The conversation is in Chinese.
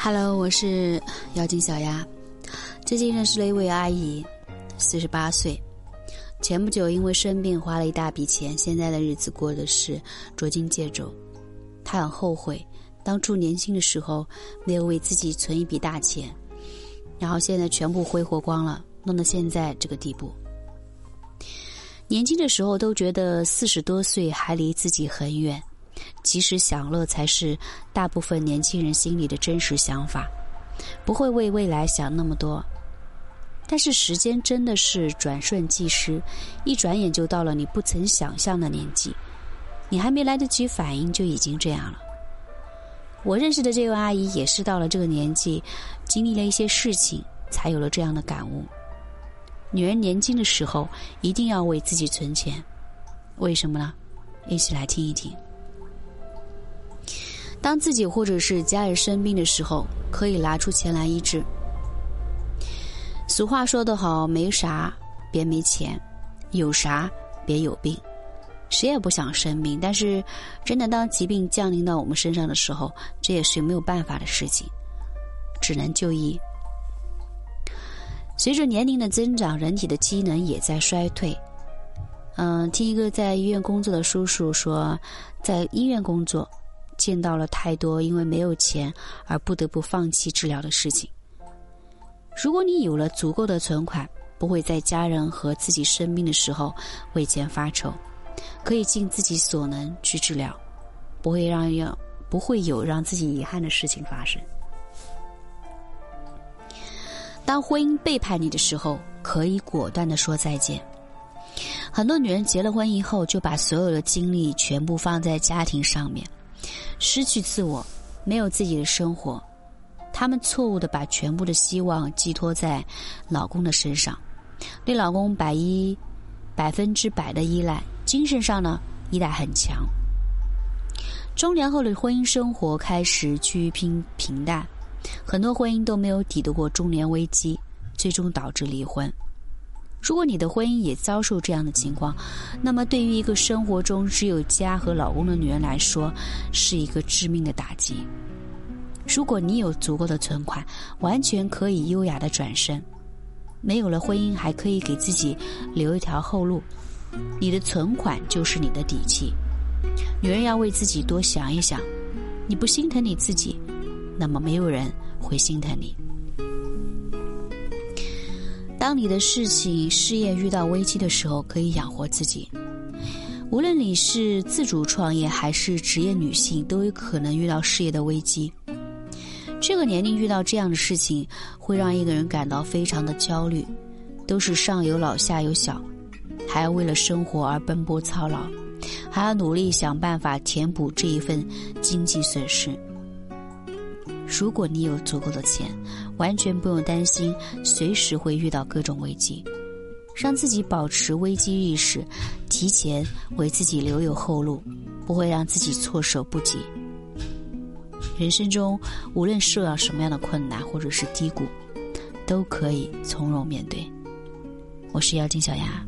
Hello，我是妖精小丫。最近认识了一位阿姨，四十八岁。前不久因为生病花了一大笔钱，现在的日子过的是捉襟见肘。她很后悔，当初年轻的时候没有为自己存一笔大钱，然后现在全部挥霍光了，弄到现在这个地步。年轻的时候都觉得四十多岁还离自己很远。及时享乐才是大部分年轻人心里的真实想法，不会为未来想那么多。但是时间真的是转瞬即逝，一转眼就到了你不曾想象的年纪，你还没来得及反应就已经这样了。我认识的这位阿姨也是到了这个年纪，经历了一些事情，才有了这样的感悟。女人年轻的时候一定要为自己存钱，为什么呢？一起来听一听。当自己或者是家人生病的时候，可以拿出钱来医治。俗话说得好，没啥别没钱，有啥别有病。谁也不想生病，但是真的当疾病降临到我们身上的时候，这也是没有办法的事情，只能就医。随着年龄的增长，人体的机能也在衰退。嗯，听一个在医院工作的叔叔说，在医院工作。见到了太多因为没有钱而不得不放弃治疗的事情。如果你有了足够的存款，不会在家人和自己生病的时候为钱发愁，可以尽自己所能去治疗，不会让要不会有让自己遗憾的事情发生。当婚姻背叛你的时候，可以果断的说再见。很多女人结了婚以后，就把所有的精力全部放在家庭上面。失去自我，没有自己的生活，他们错误的把全部的希望寄托在老公的身上，对老公百依百分之百的依赖，精神上呢依赖很强。中年后的婚姻生活开始趋于平平淡，很多婚姻都没有抵得过中年危机，最终导致离婚。如果你的婚姻也遭受这样的情况，那么对于一个生活中只有家和老公的女人来说，是一个致命的打击。如果你有足够的存款，完全可以优雅的转身；没有了婚姻，还可以给自己留一条后路。你的存款就是你的底气。女人要为自己多想一想，你不心疼你自己，那么没有人会心疼你。当你的事情、事业遇到危机的时候，可以养活自己。无论你是自主创业还是职业女性，都有可能遇到事业的危机。这个年龄遇到这样的事情，会让一个人感到非常的焦虑。都是上有老下有小，还要为了生活而奔波操劳，还要努力想办法填补这一份经济损失。如果你有足够的钱，完全不用担心随时会遇到各种危机，让自己保持危机意识，提前为自己留有后路，不会让自己措手不及。人生中无论受到什么样的困难或者是低谷，都可以从容面对。我是妖精小丫。